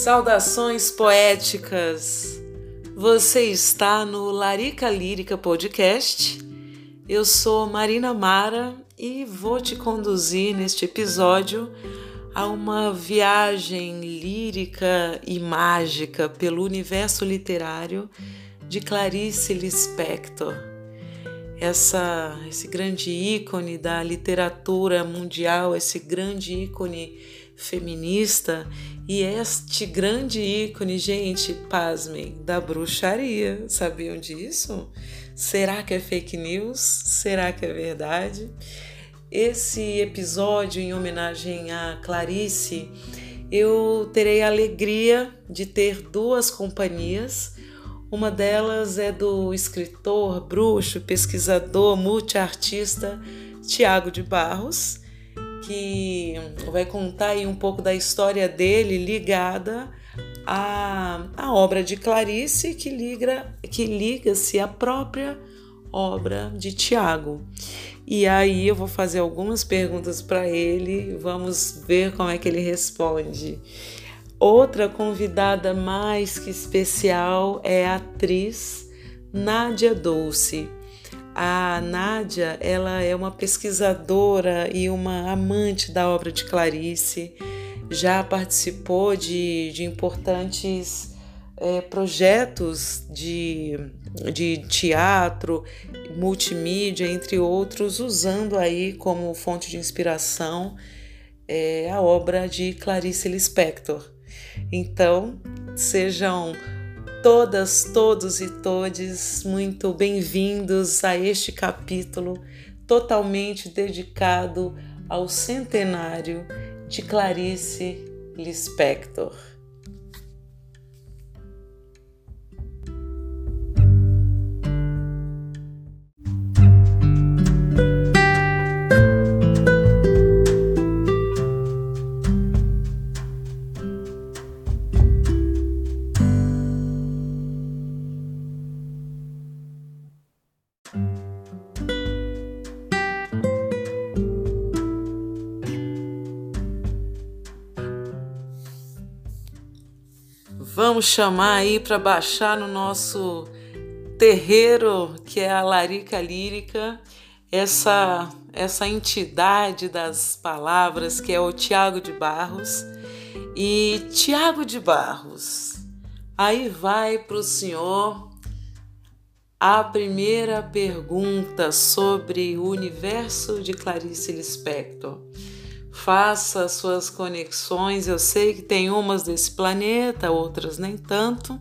Saudações poéticas! Você está no Larica Lírica Podcast. Eu sou Marina Mara e vou te conduzir neste episódio a uma viagem lírica e mágica pelo universo literário de Clarice Lispector. Essa, esse grande ícone da literatura mundial, esse grande ícone feminista e este grande ícone, gente, pasmem, da bruxaria. Sabiam disso? Será que é fake news? Será que é verdade? Esse episódio em homenagem a Clarice, eu terei a alegria de ter duas companhias. Uma delas é do escritor, bruxo, pesquisador, multiartista Tiago de Barros que vai contar aí um pouco da história dele ligada à, à obra de Clarice, que liga que liga-se à própria obra de Tiago. E aí eu vou fazer algumas perguntas para ele, vamos ver como é que ele responde. Outra convidada mais que especial é a atriz Nádia Dulce. A Nádia, ela é uma pesquisadora e uma amante da obra de Clarice, já participou de, de importantes é, projetos de, de teatro, multimídia, entre outros, usando aí como fonte de inspiração é, a obra de Clarice Lispector. Então, sejam todas, todos e todes muito bem-vindos a este capítulo totalmente dedicado ao centenário de Clarice Lispector. Vamos chamar aí para baixar no nosso terreiro, que é a Larica Lírica, essa essa entidade das palavras que é o Tiago de Barros. E Tiago de Barros, aí vai para o senhor a primeira pergunta sobre o universo de Clarice Lispector faça suas conexões. Eu sei que tem umas desse planeta, outras nem tanto,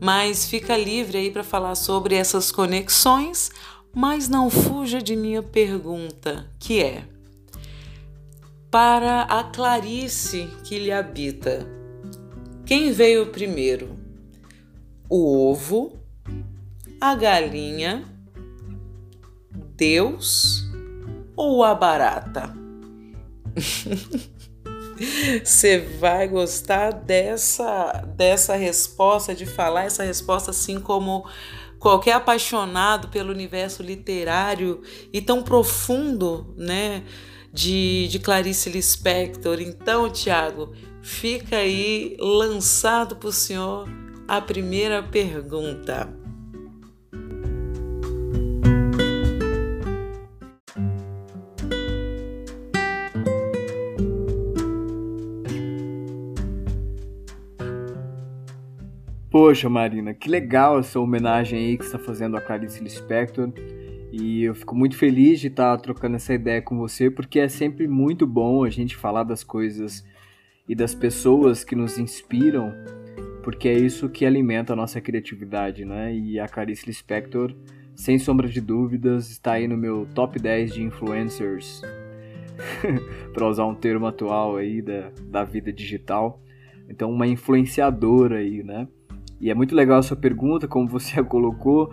mas fica livre aí para falar sobre essas conexões, mas não fuja de minha pergunta, que é: para a Clarice que lhe habita, quem veio primeiro? O ovo, a galinha, Deus ou a barata? Você vai gostar dessa, dessa resposta, de falar essa resposta assim como qualquer apaixonado pelo universo literário e tão profundo, né, de, de Clarice Lispector. Então, Tiago, fica aí lançado para o senhor a primeira pergunta. Poxa, Marina, que legal essa homenagem aí que você está fazendo a Clarice Lispector. E eu fico muito feliz de estar tá trocando essa ideia com você, porque é sempre muito bom a gente falar das coisas e das pessoas que nos inspiram, porque é isso que alimenta a nossa criatividade, né? E a Clarice Lispector, sem sombra de dúvidas, está aí no meu top 10 de influencers, para usar um termo atual aí da, da vida digital. Então, uma influenciadora aí, né? E é muito legal a sua pergunta, como você a colocou,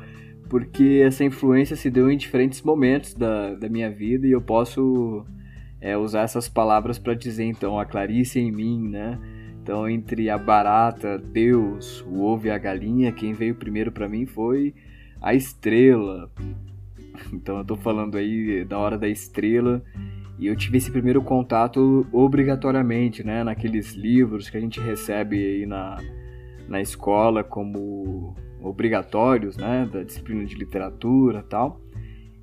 porque essa influência se deu em diferentes momentos da, da minha vida e eu posso é, usar essas palavras para dizer então a Clarice em mim, né? Então, entre a barata, Deus, o ovo e a galinha, quem veio primeiro para mim foi a estrela. Então, eu tô falando aí da hora da estrela E eu tive esse primeiro contato obrigatoriamente, né, naqueles livros que a gente recebe aí na, na escola como obrigatórios, né, da disciplina de literatura tal.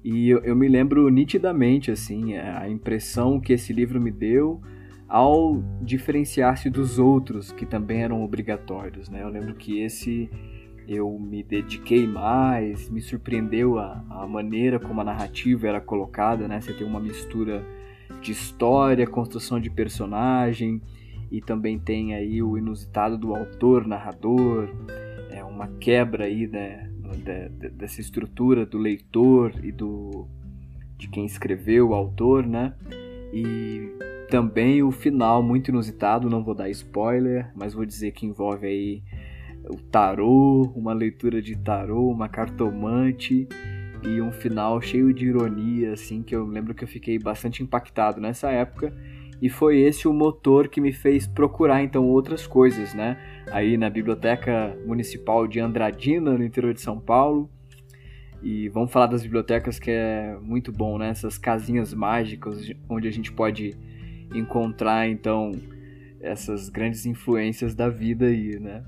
E eu, eu me lembro nitidamente, assim, a impressão que esse livro me deu ao diferenciar-se dos outros que também eram obrigatórios, né. Eu lembro que esse eu me dediquei mais, me surpreendeu a, a maneira como a narrativa era colocada, né, você tem uma mistura de história, construção de personagem, e também tem aí o inusitado do autor, narrador, é uma quebra aí né, dessa estrutura do leitor e do de quem escreveu o autor, né? E também o final muito inusitado, não vou dar spoiler, mas vou dizer que envolve aí o tarô, uma leitura de tarô, uma cartomante e um final cheio de ironia, assim, que eu lembro que eu fiquei bastante impactado nessa época. E foi esse o motor que me fez procurar então outras coisas, né? Aí na Biblioteca Municipal de Andradina, no interior de São Paulo. E vamos falar das bibliotecas que é muito bom, né? Essas casinhas mágicas onde a gente pode encontrar então essas grandes influências da vida aí, né?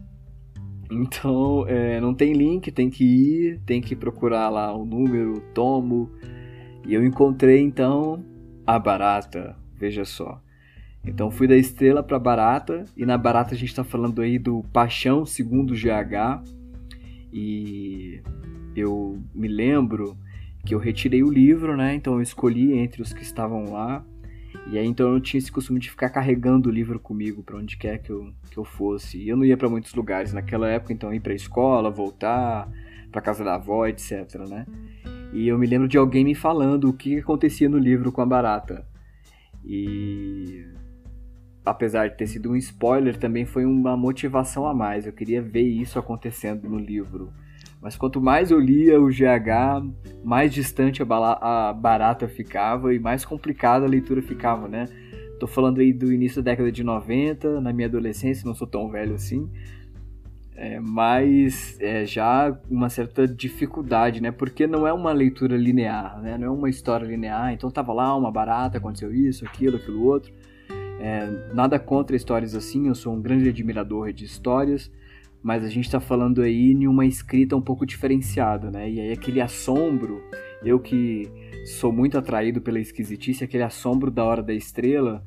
Então, é, não tem link, tem que ir, tem que procurar lá o número, o tomo. E eu encontrei então a barata, veja só. Então fui da estrela para barata e na barata a gente está falando aí do Paixão segundo GH e eu me lembro que eu retirei o livro, né? Então eu escolhi entre os que estavam lá e aí então eu tinha esse costume de ficar carregando o livro comigo para onde quer que eu, que eu fosse. E eu não ia para muitos lugares naquela época, então ir para escola, voltar, para casa da avó, etc, né? E eu me lembro de alguém me falando o que acontecia no livro com a barata. E apesar de ter sido um spoiler, também foi uma motivação a mais. Eu queria ver isso acontecendo no livro. Mas quanto mais eu lia o GH, mais distante a, barata ficava e mais complicada a leitura ficava, né? Tô falando aí do início da década de 90, na minha adolescência, não sou tão velho assim. É, mas é, já uma certa dificuldade, né? Porque não é uma leitura linear, né? Não é uma história linear. Então tava lá uma barata, aconteceu isso, aquilo, aquilo outro. É, nada contra histórias assim, eu sou um grande admirador de histórias, mas a gente está falando aí em uma escrita um pouco diferenciada, né? E aí aquele assombro, eu que sou muito atraído pela esquisitice, aquele assombro da Hora da Estrela,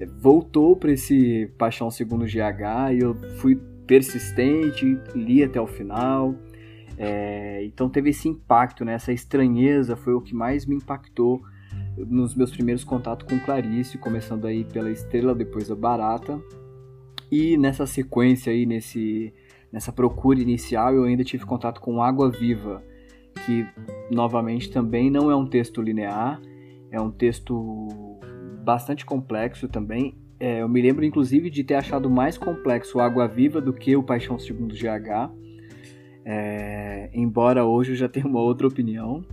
é, voltou para esse Paixão Segundo GH e eu fui persistente, li até o final. É, então teve esse impacto, né? essa estranheza foi o que mais me impactou nos meus primeiros contatos com Clarice, começando aí pela Estrela, depois a Barata. E nessa sequência aí, nesse Nessa procura inicial, eu ainda tive contato com Água Viva, que novamente também não é um texto linear, é um texto bastante complexo também. É, eu me lembro inclusive de ter achado mais complexo Água Viva do que o Paixão Segundo GH, é, embora hoje eu já tenha uma outra opinião.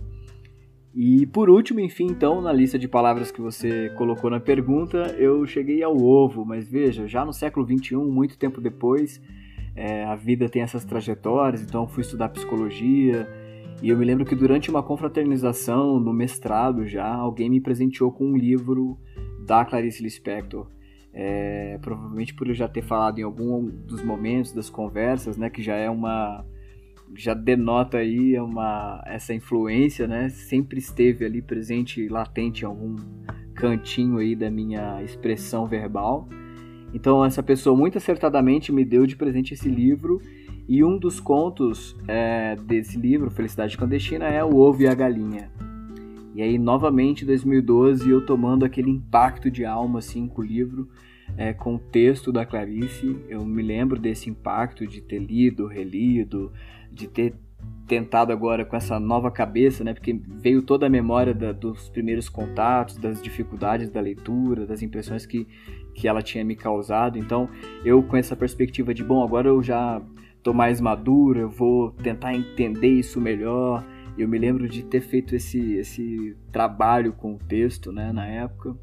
E por último, enfim, então, na lista de palavras que você colocou na pergunta, eu cheguei ao ovo, mas veja, já no século XXI, muito tempo depois, é, a vida tem essas trajetórias, então fui estudar psicologia. E eu me lembro que durante uma confraternização, no mestrado já, alguém me presenteou com um livro da Clarice Lispector. É, provavelmente por eu já ter falado em algum dos momentos das conversas, né, que já é uma já denota aí uma essa influência, né? Sempre esteve ali presente, latente em algum cantinho aí da minha expressão verbal. Então essa pessoa muito acertadamente me deu de presente esse livro e um dos contos é, desse livro, Felicidade Clandestina, é o Ovo e a Galinha. E aí novamente 2012 eu tomando aquele impacto de alma assim com o livro, é, com o texto da Clarice, eu me lembro desse impacto de ter lido, relido, de ter tentado agora com essa nova cabeça, né? Porque veio toda a memória da, dos primeiros contatos, das dificuldades da leitura, das impressões que, que ela tinha me causado. Então, eu com essa perspectiva de, bom, agora eu já tô mais maduro, eu vou tentar entender isso melhor. Eu me lembro de ter feito esse, esse trabalho com o texto, né, na época.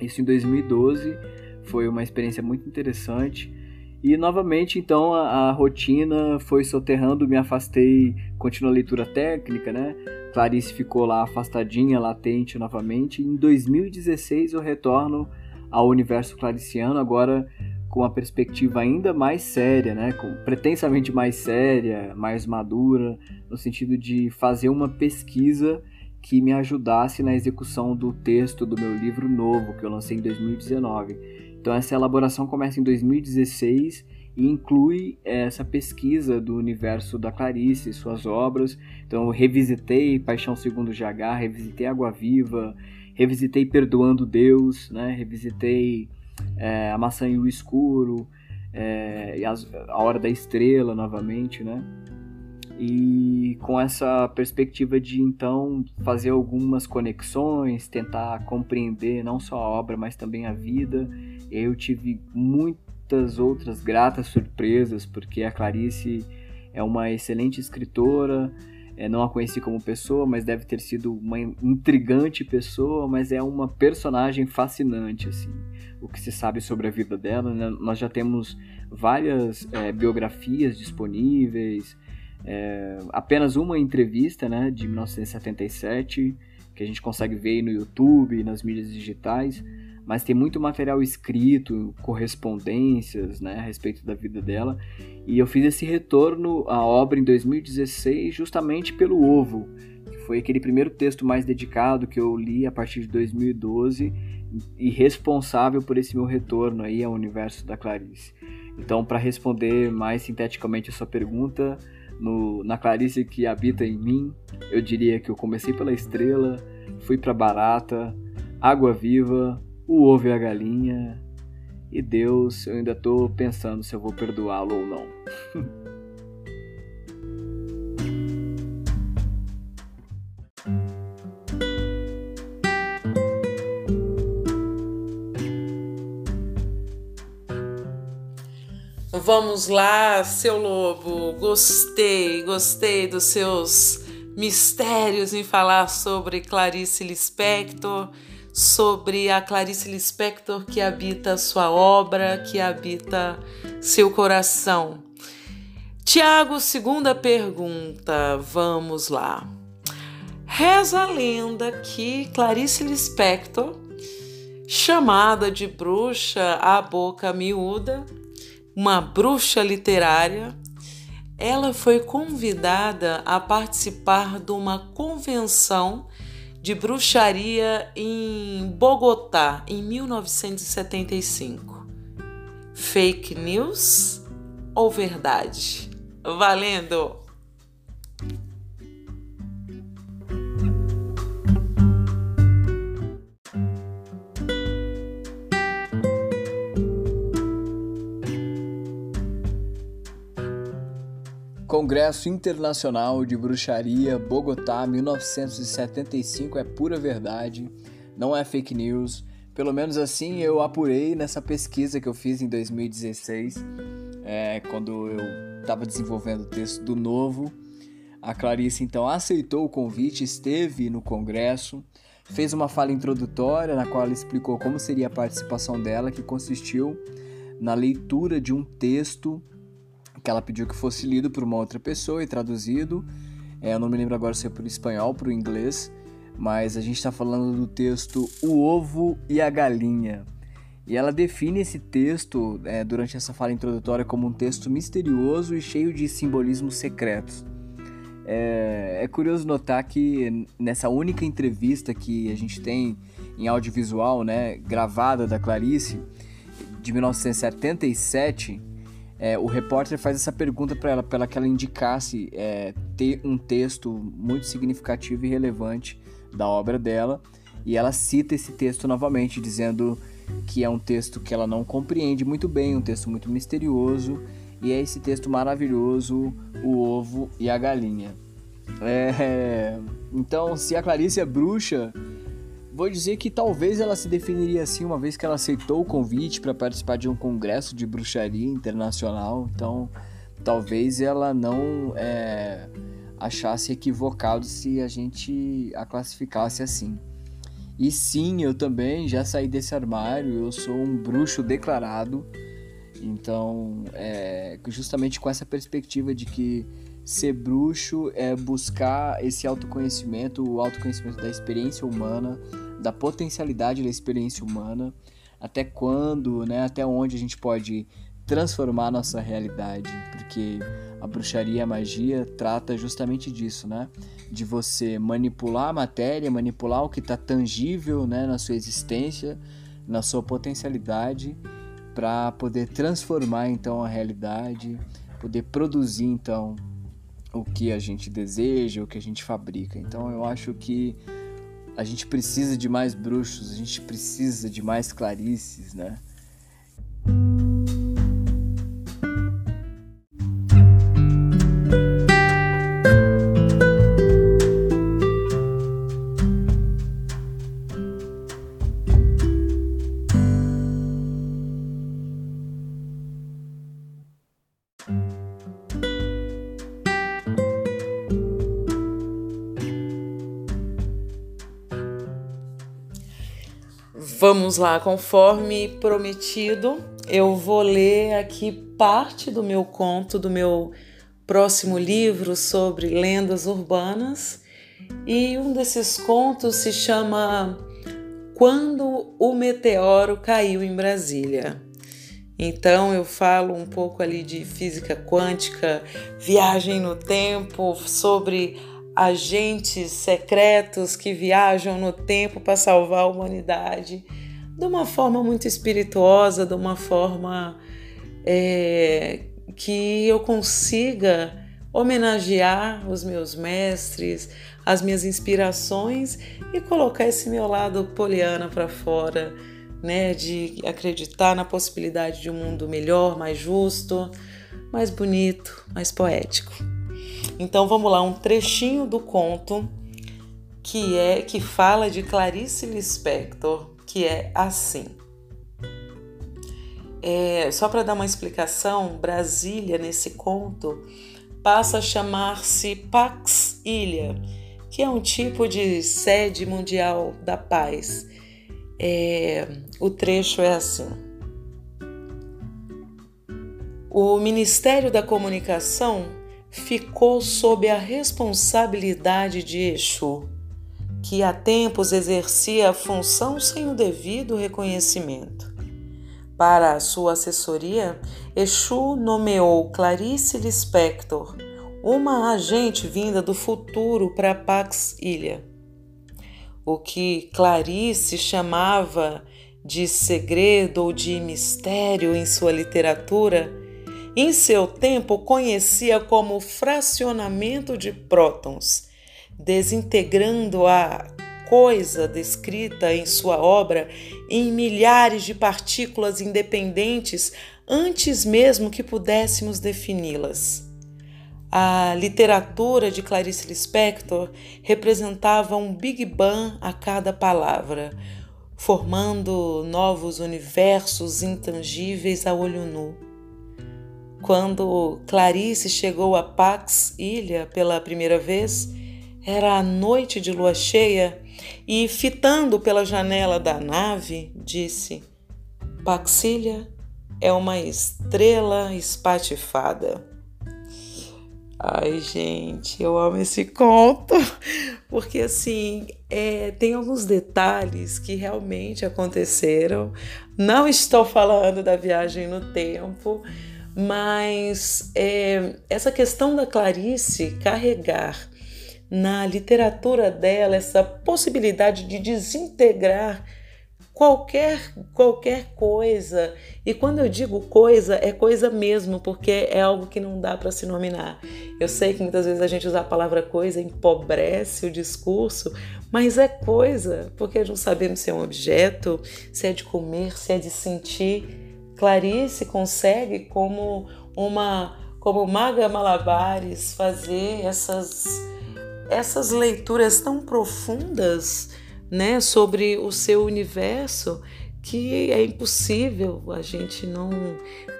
Isso em 2012 foi uma experiência muito interessante E novamente, então, a, a, rotina foi soterrando, me afastei, continuo a leitura técnica, né? Clarice ficou lá afastadinha, latente novamente. Em 2016 eu retorno ao universo clariciano, agora com uma perspectiva ainda mais séria, né? Com, pretensamente mais séria, mais madura, no sentido de fazer uma pesquisa que me ajudasse na execução do texto do meu livro novo, que eu lancei em 2019 então essa elaboração começa em 2016 e inclui essa pesquisa do universo da Clarice, suas obras. Então eu revisitei Paixão Segundo GH, revisitei Água Viva, revisitei Perdoando Deus, né? revisitei é, A Maçã e o Escuro, é, e as, A Hora da Estrela novamente, né? e com essa perspectiva de então fazer algumas conexões, tentar compreender não só a obra, mas também a vida. Eu tive muitas outras gratas surpresas, porque a Clarice é uma excelente escritora. É, não a conheci como pessoa, mas deve ter sido uma intrigante pessoa, mas é uma personagem fascinante, assim. O que se sabe sobre a vida dela, né? nós já temos várias é, biografias disponíveis, é, apenas uma entrevista né, de 1977, que a gente consegue ver no YouTube, nas mídias digitais, mas tem muito material escrito, correspondências né, a respeito da vida dela. E eu fiz esse retorno à obra em 2016 justamente pelo Ovo, que foi aquele primeiro texto mais dedicado que eu li a partir de 2012 e responsável por esse meu retorno aí ao universo da Clarice. Então, para responder mais sinteticamente a sua pergunta, no, na Clarice que habita em mim, eu diria que eu comecei pela estrela, fui para barata, água viva, o ovo e a galinha, e Deus, eu ainda tô pensando se eu vou perdoá-lo ou não. Vamos lá, seu lobo. Gostei, gostei dos seus mistérios em falar sobre Clarice Lispector, sobre a Clarice Lispector que habita sua obra, que habita seu coração. Tiago, segunda pergunta. Vamos lá. Reza a lenda que Clarice Lispector, chamada de bruxa à boca miúda, uma bruxa literária, ela foi convidada a participar de uma convenção de bruxaria em Bogotá em 1975. Fake news ou verdade? Valendo! Congresso Internacional de Bruxaria, Bogotá, 1975 é pura verdade, não é fake news. Pelo menos assim eu apurei nessa pesquisa que eu fiz em 2016, é, quando eu estava desenvolvendo o texto do novo. A Clarice então aceitou o convite, esteve no congresso, fez uma fala introdutória na qual ela explicou como seria a participação dela, que consistiu na leitura de um texto que ela pediu que fosse lido por uma outra pessoa e traduzido. É, eu não me lembro agora se é para o espanhol, para o inglês, mas a gente está falando do texto O Ovo e a Galinha. E ela define esse texto é, durante essa fala introdutória como um texto misterioso e cheio de simbolismos secretos. É, é, curioso notar que nessa única entrevista que a gente tem em audiovisual, né, gravada da Clarice, de 1977, é, o repórter faz essa pergunta para ela, para que ela indicasse é, ter um texto muito significativo e relevante da obra dela, e ela cita esse texto novamente, dizendo que é um texto que ela não compreende muito bem, um texto muito misterioso, e é esse texto maravilhoso, O Ovo e a Galinha. É, então, se a Clarice é bruxa, Vou dizer que talvez ela se definiria assim uma vez que ela aceitou o convite para participar de um congresso de bruxaria internacional. Então, talvez ela não é, achasse equivocado se a gente a classificasse assim. E sim, eu também já saí desse armário. Eu sou um bruxo declarado Então, é, justamente com essa perspectiva de que ser bruxo é buscar esse autoconhecimento, o autoconhecimento da experiência humana, da potencialidade da experiência humana, até quando, né, até onde a gente pode transformar nossa realidade, porque a bruxaria, a magia trata justamente disso, né? De você manipular a matéria, manipular o que está tangível, né, na sua existência, na sua potencialidade, para poder transformar então a realidade, poder produzir então o que a gente deseja, o que a gente fabrica. Então eu acho que a gente precisa de mais bruxos, a gente precisa de mais clarices, né? Vamos lá, conforme prometido, eu vou ler aqui parte do meu conto, do meu próximo livro sobre lendas urbanas. E um desses contos se chama Quando o Meteoro Caiu em Brasília. Então eu falo um pouco ali de física quântica, viagem no tempo, sobre agentes secretos que viajam no tempo para salvar a humanidade de uma forma muito espirituosa, de uma forma é, que eu consiga homenagear os meus mestres, as minhas inspirações e colocar esse meu lado poliana para fora, né, de acreditar na possibilidade de um mundo melhor, mais justo, mais bonito, mais poético. Então vamos lá, um trechinho do conto que é que fala de Clarice Lispector, que é assim. É, só para dar uma explicação, Brasília nesse conto passa a chamar-se Pax Ilha, que é um tipo de sede mundial da paz. É, o trecho é assim. O Ministério da Comunicação ficou sob a responsabilidade de Exu, que há tempos exercia a função sem o devido reconhecimento. Para a sua assessoria, Exu nomeou Clarice Lispector, uma agente vinda do futuro para Pax Ilha. O que Clarice chamava de segredo ou de mistério em sua literatura em seu tempo conhecia como fracionamento de prótons, desintegrando a coisa descrita em sua obra em milhares de partículas independentes antes mesmo que pudéssemos defini-las. A literatura de Clarice Lispector representava um Big Bang a cada palavra, formando novos universos intangíveis a olho nu. Quando Clarice chegou a Pax Ilha pela primeira vez, era a noite de lua cheia e, fitando pela janela da nave, disse: Paxilha é uma estrela espatifada. Ai, gente, eu amo esse conto, porque assim, é, tem alguns detalhes que realmente aconteceram. Não estou falando da viagem no tempo, mas é, essa questão da Clarice carregar na literatura dela essa possibilidade de desintegrar qualquer qualquer coisa. E quando eu digo coisa, é coisa mesmo, porque é algo que não dá para se nominar. Eu sei que muitas vezes a gente usa a palavra coisa empobrece o discurso, mas é coisa, porque não sabemos se é um objeto, se é de comer, se é de sentir. Clarice consegue, como uma como maga malabares, fazer essas, essas leituras tão profundas né, sobre o seu universo que é impossível a gente não,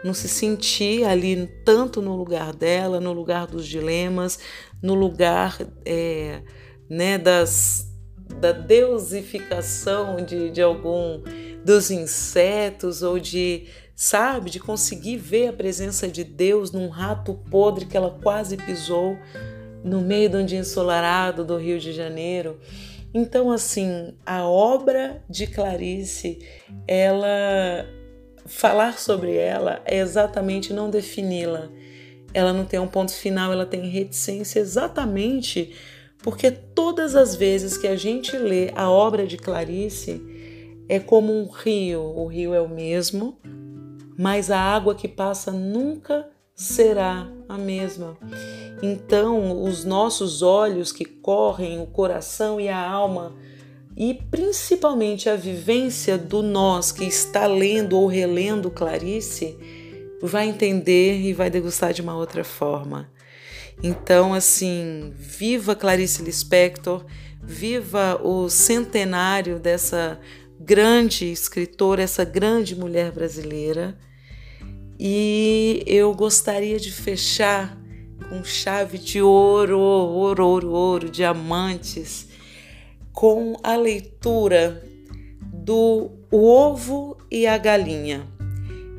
não se sentir ali tanto no lugar dela, no lugar dos dilemas, no lugar é, né, das, da deusificação de, de algum dos insetos ou de sabe? De conseguir ver a presença de Deus num rato podre que ela quase pisou no meio de um dia ensolarado do Rio de Janeiro. Então, assim, a obra de Clarice, ela falar sobre ela é exatamente não defini-la. Ela não tem um ponto final, ela tem reticência exatamente porque todas as vezes que a gente lê a obra de Clarice é como um rio, o rio é o mesmo, mas a água que passa nunca será a mesma. Então, os nossos olhos que correm, o coração e a alma, e principalmente a vivência do nós que está lendo ou relendo Clarice, vai entender e vai degustar de uma outra forma. Então, assim, viva Clarice Lispector, viva o centenário dessa grande escritora, essa grande mulher brasileira. E eu gostaria de fechar com chave de ouro, ouro, ouro, ouro, diamantes, com a leitura do O Ovo e a Galinha,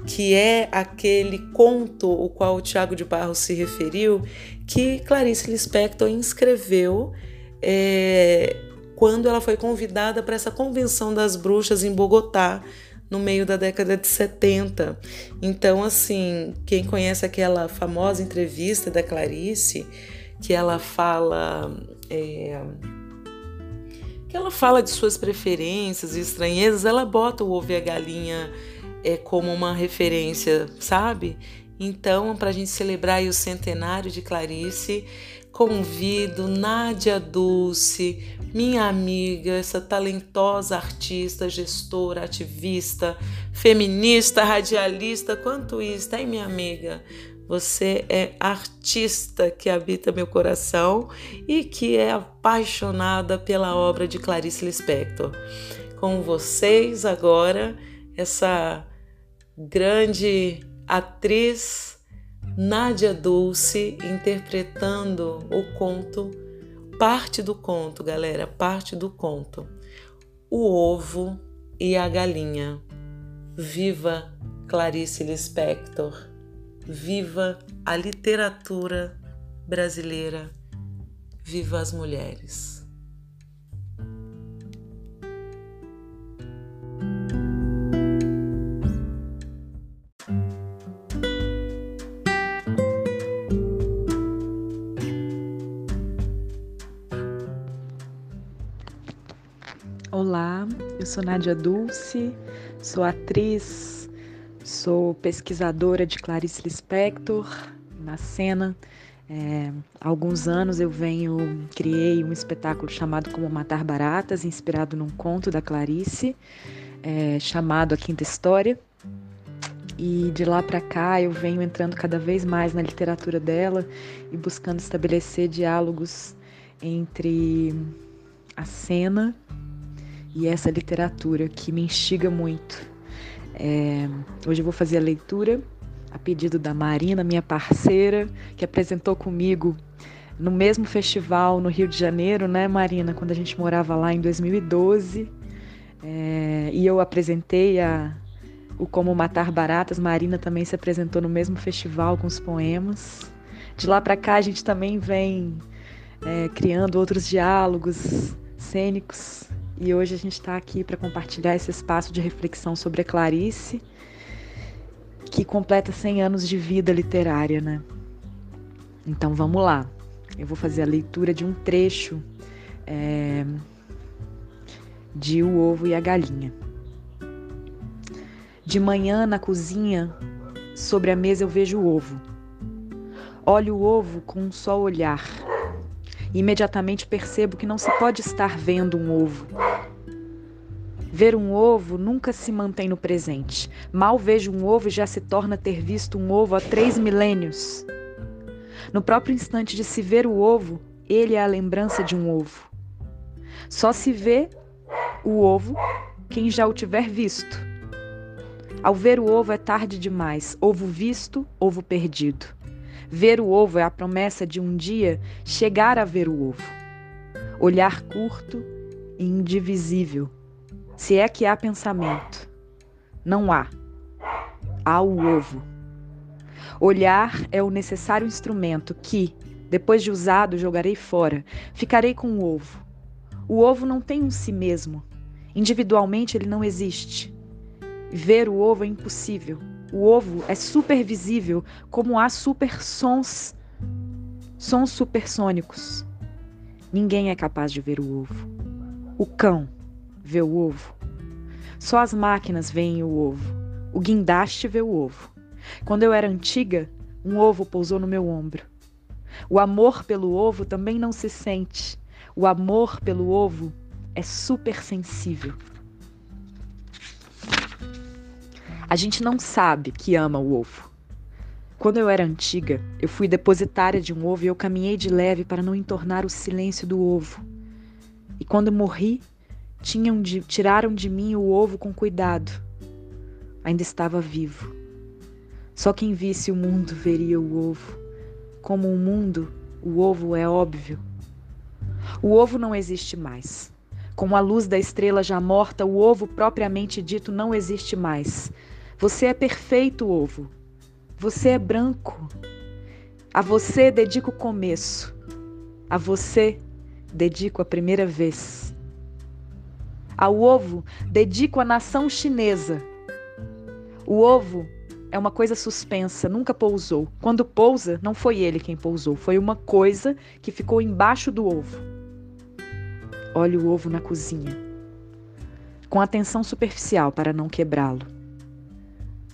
que é aquele conto o qual o Tiago de Barros se referiu, que Clarice Lispector inscreveu é, quando ela foi convidada para essa convenção das bruxas em Bogotá, no meio da década de 70. Então, assim, quem conhece aquela famosa entrevista da Clarice, que ela fala. É, que ela fala de suas preferências e estranhezas, ela bota o ovo e a galinha é, como uma referência, sabe? Então, para a gente celebrar o centenário de Clarice, convido Nádia Dulce, minha amiga, essa talentosa artista, gestora, ativista, feminista, radialista, quanto isso, hein, minha amiga? Você é artista que habita meu coração e que é apaixonada pela obra de Clarice Lispector. Com vocês agora, essa grande atriz Nádia Dulce interpretando o conto, parte do conto, galera, parte do conto. O ovo e a galinha. Viva Clarice Lispector. Viva a literatura brasileira. Viva as mulheres. Sou Nádia Dulce, sou atriz, sou pesquisadora de Clarice Lispector na cena. É, há alguns anos eu venho, criei um espetáculo chamado Como Matar Baratas, inspirado num conto da Clarice, é, chamado A Quinta História. E de lá para cá eu venho entrando cada vez mais na literatura dela e buscando estabelecer diálogos entre a cena e essa literatura que me instiga muito. É, hoje eu vou fazer a leitura a pedido da Marina, minha parceira, que apresentou comigo no mesmo festival no Rio de Janeiro, né, Marina, quando a gente morava lá em 2012. É, e eu apresentei a, o Como Matar Baratas. Marina também se apresentou no mesmo festival com os poemas. De lá para cá a gente também vem é, criando outros diálogos cênicos e hoje a gente está aqui para compartilhar esse espaço de reflexão sobre a Clarice, que completa 100 anos de vida literária, né? Então vamos lá. Eu vou fazer a leitura de um trecho é, de O Ovo e a Galinha. De manhã na cozinha, sobre a mesa eu vejo o ovo. Olho o ovo com um só olhar Imediatamente percebo que não se pode estar vendo um ovo. Ver um ovo nunca se mantém no presente. Mal vejo um ovo e já se torna ter visto um ovo há três milênios. No próprio instante de se ver o ovo, ele é a lembrança de um ovo. Só se vê o ovo quem já o tiver visto. Ao ver o ovo é tarde demais. Ovo visto, ovo perdido. Ver o ovo é a promessa de um dia chegar a ver o ovo. Olhar curto e indivisível. Se é que há pensamento. Não há. há o ovo. Olhar é o necessário instrumento que, depois de usado, jogarei fora. Ficarei com o ovo. O ovo não tem um si mesmo. Individualmente ele não existe. Ver o ovo é impossível. O ovo é supervisível, como há supersons, sons supersônicos. Ninguém é capaz de ver o ovo. O cão vê o ovo. Só as máquinas veem o ovo. O guindaste vê o ovo. Quando eu era antiga, um ovo pousou no meu ombro. O amor pelo ovo também não se sente. O amor pelo ovo é supersensível. A gente não sabe que ama o ovo. Quando eu era antiga, eu fui depositária de um ovo e eu caminhei de leve para não entornar o silêncio do ovo. E quando morri, de, tiraram de mim o ovo com cuidado. Ainda estava vivo. Só quem visse o mundo veria o ovo. Como o mundo, o ovo é óbvio. O ovo não existe mais. Com a luz da estrela já morta, o ovo propriamente dito não existe mais. Você é perfeito, ovo. Você é branco. A você dedico o começo. A você dedico a primeira vez. Ao ovo dedico a nação chinesa. O ovo é uma coisa suspensa, nunca pousou. Quando pousa, não foi ele quem pousou, foi uma coisa que ficou embaixo do ovo. Olhe o ovo na cozinha, com atenção superficial para não quebrá-lo.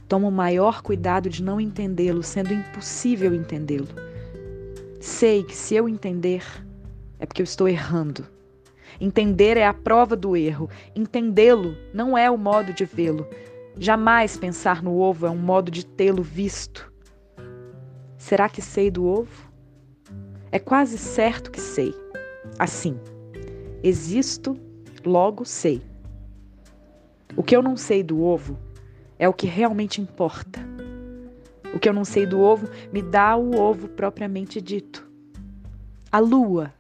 Toma o maior cuidado de não entendê-lo, sendo impossível entendê-lo. Sei que se eu entender, é porque eu estou errando. Entender é a prova do erro. Entendê-lo não é o modo de vê-lo. Jamais pensar no ovo é um modo de tê-lo visto. Será que sei do ovo? É quase certo que sei. Assim, existo, logo sei. O que eu não sei do ovo é o que realmente importa. O que eu não sei do ovo me dá o ovo propriamente dito. A lua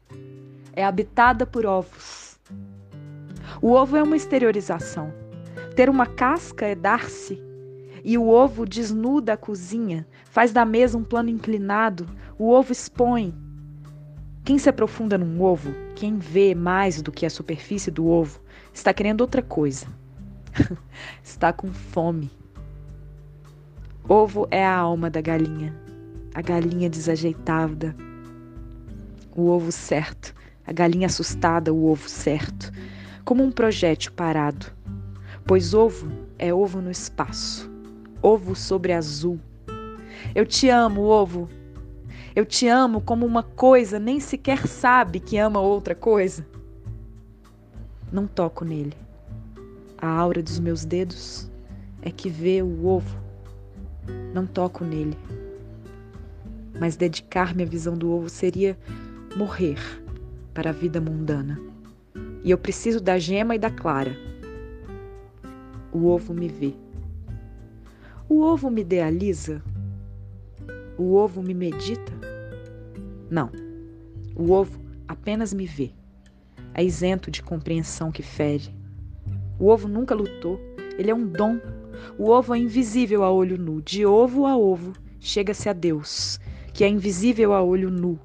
é habitada por ovos. O ovo é uma exteriorização. Ter uma casca é dar-se. E o ovo desnuda a cozinha, faz da mesa um plano inclinado, o ovo expõe. Quem se aprofunda num ovo, quem vê mais do que a superfície do ovo, está querendo outra coisa. está com fome. Ovo é a alma da galinha, a galinha desajeitada. O ovo certo, a galinha assustada, o ovo certo, como um projétil parado. Pois ovo é ovo no espaço, ovo sobre azul. Eu te amo, ovo. Eu te amo como uma coisa nem sequer sabe que ama outra coisa. Não toco nele. A aura dos meus dedos é que vê o ovo. Não toco nele. Mas dedicar-me à visão do ovo seria morrer para a vida mundana. E eu preciso da gema e da clara. O ovo me vê. O ovo me idealiza? O ovo me medita? Não. O ovo apenas me vê. É isento de compreensão que fere. O ovo nunca lutou. Ele é um dom. O ovo é invisível a olho nu. De ovo a ovo, chega-se a Deus, que é invisível a olho nu.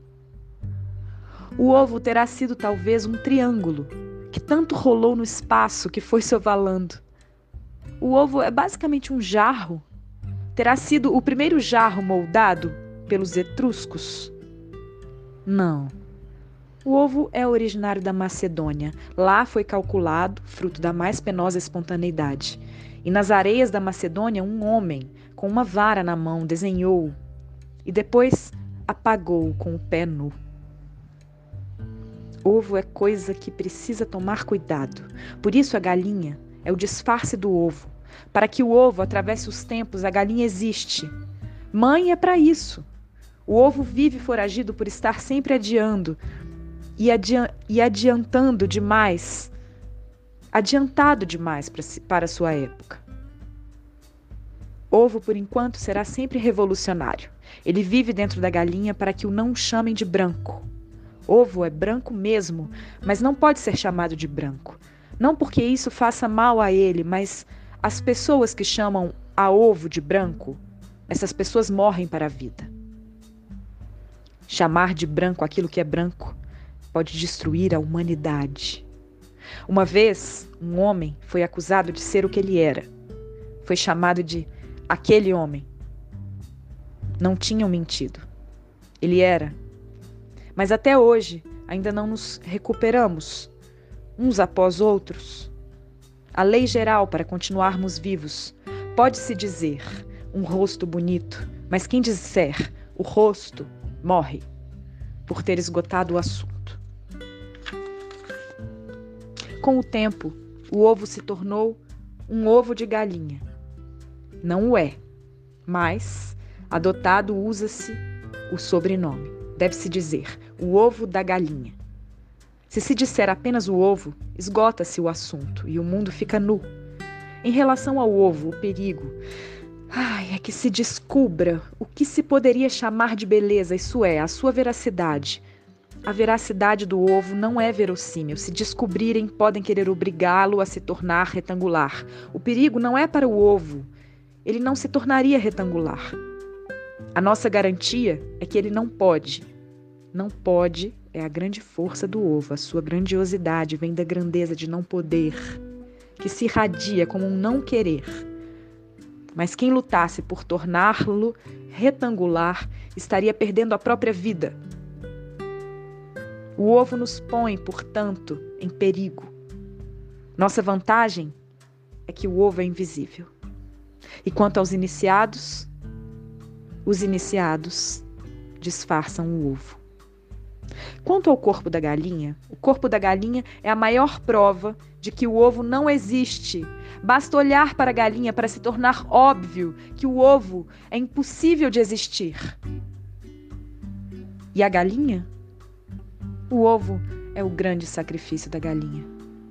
O ovo terá sido talvez um triângulo que tanto rolou no espaço que foi se ovalando. O ovo é basicamente um jarro. Terá sido o primeiro jarro moldado pelos etruscos? Não. O ovo é originário da Macedônia. Lá foi calculado, fruto da mais penosa espontaneidade. E nas areias da Macedônia, um homem, com uma vara na mão, desenhou e depois apagou com o pé nu. Ovo é coisa que precisa tomar cuidado. Por isso a galinha é o disfarce do ovo. Para que o ovo atravesse os tempos, a galinha existe. Mãe é para isso. O ovo vive foragido por estar sempre adiando e, adi e adiantando demais, adiantado demais para sua época. Ovo, por enquanto, será sempre revolucionário. Ele vive dentro da galinha para que o não chamem de branco. Ovo é branco mesmo, mas não pode ser chamado de branco. Não porque isso faça mal a ele, mas as pessoas que chamam a ovo de branco, essas pessoas morrem para a vida. Chamar de branco aquilo que é branco pode destruir a humanidade. Uma vez, um homem foi acusado de ser o que ele era. Foi chamado de aquele homem. Não tinham mentido. Ele era. Mas até hoje ainda não nos recuperamos, uns após outros. A lei geral para continuarmos vivos pode-se dizer um rosto bonito, mas quem disser o rosto morre por ter esgotado o assunto. Com o tempo, o ovo se tornou um ovo de galinha. Não o é, mas adotado usa-se o sobrenome. Deve-se dizer o ovo da galinha. Se se disser apenas o ovo, esgota-se o assunto e o mundo fica nu. Em relação ao ovo, o perigo ai, é que se descubra o que se poderia chamar de beleza, isso é, a sua veracidade. A veracidade do ovo não é verossímil. Se descobrirem, podem querer obrigá-lo a se tornar retangular. O perigo não é para o ovo. Ele não se tornaria retangular. A nossa garantia é que ele não pode. Não pode é a grande força do ovo, a sua grandiosidade vem da grandeza de não poder, que se irradia como um não querer. Mas quem lutasse por torná-lo retangular estaria perdendo a própria vida. O ovo nos põe, portanto, em perigo. Nossa vantagem é que o ovo é invisível. E quanto aos iniciados, os iniciados disfarçam o ovo. Quanto ao corpo da galinha, o corpo da galinha é a maior prova de que o ovo não existe. Basta olhar para a galinha para se tornar óbvio que o ovo é impossível de existir. E a galinha? O ovo é o grande sacrifício da galinha.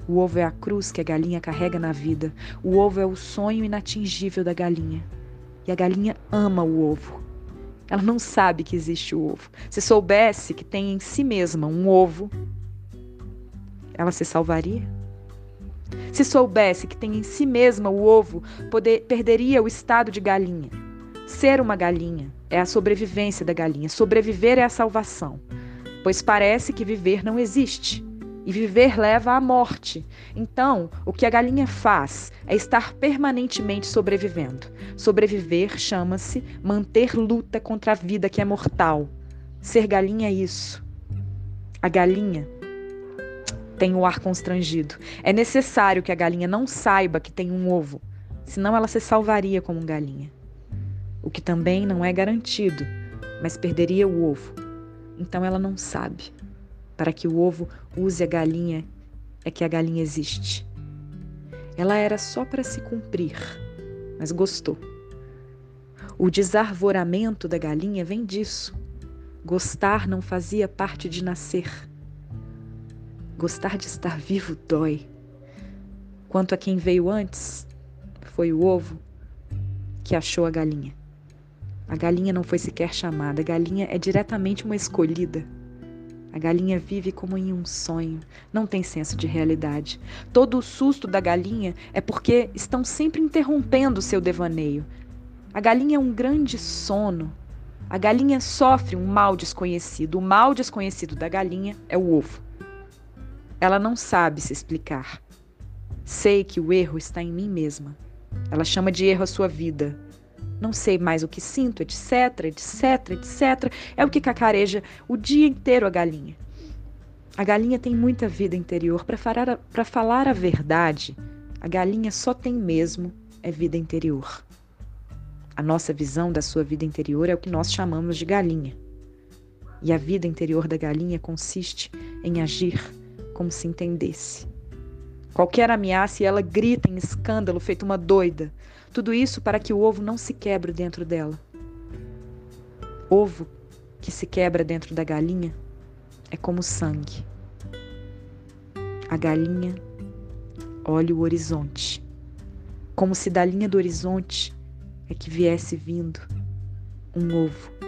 O ovo é a cruz que a galinha carrega na vida. O ovo é o sonho inatingível da galinha. E a galinha ama o ovo. Ela não sabe que existe o ovo. Se soubesse que tem em si mesma um ovo, ela se salvaria? Se soubesse que tem em si mesma o ovo, poder, perderia o estado de galinha. Ser uma galinha é a sobrevivência da galinha. Sobreviver é a salvação. Pois parece que viver não existe e viver leva à morte. Então, o que a galinha faz é estar permanentemente sobrevivendo. Sobreviver chama-se manter luta contra a vida que é mortal. Ser galinha é isso. A galinha tem o ar constrangido. É necessário que a galinha não saiba que tem um ovo, senão ela se salvaria como galinha. O que também não é garantido, mas perderia o ovo. Então ela não sabe para que o ovo use a galinha é que a galinha existe. Ela era só para se cumprir, mas gostou. O desarvoramento da galinha vem disso. Gostar não fazia parte de nascer. Gostar de estar vivo dói. Quanto a quem veio antes, foi o ovo que achou a galinha. A galinha não foi sequer chamada, a galinha é diretamente uma escolhida. A galinha vive como em um sonho, não tem senso de realidade. Todo o susto da galinha é porque estão sempre interrompendo o seu devaneio. A galinha é um grande sono. A galinha sofre um mal desconhecido. O mal desconhecido da galinha é o ovo. Ela não sabe se explicar. Sei que o erro está em mim mesma. Ela chama de erro a sua vida não sei mais o que sinto, etc, etc, etc. É o que cacareja o dia inteiro a galinha. A galinha tem muita vida interior. Para falar, a, falar a verdade, a galinha só tem mesmo é vida interior. A nossa visão da sua vida interior é o que nós chamamos de galinha. E a vida interior da galinha consiste em agir como se entendesse. Qualquer ameaça e ela grita em escândalo, feito uma doida. Tudo isso para que o ovo não se quebre dentro dela. Ovo que se quebra dentro da galinha é como sangue. A galinha olha o horizonte, como se da linha do horizonte é que viesse vindo um ovo.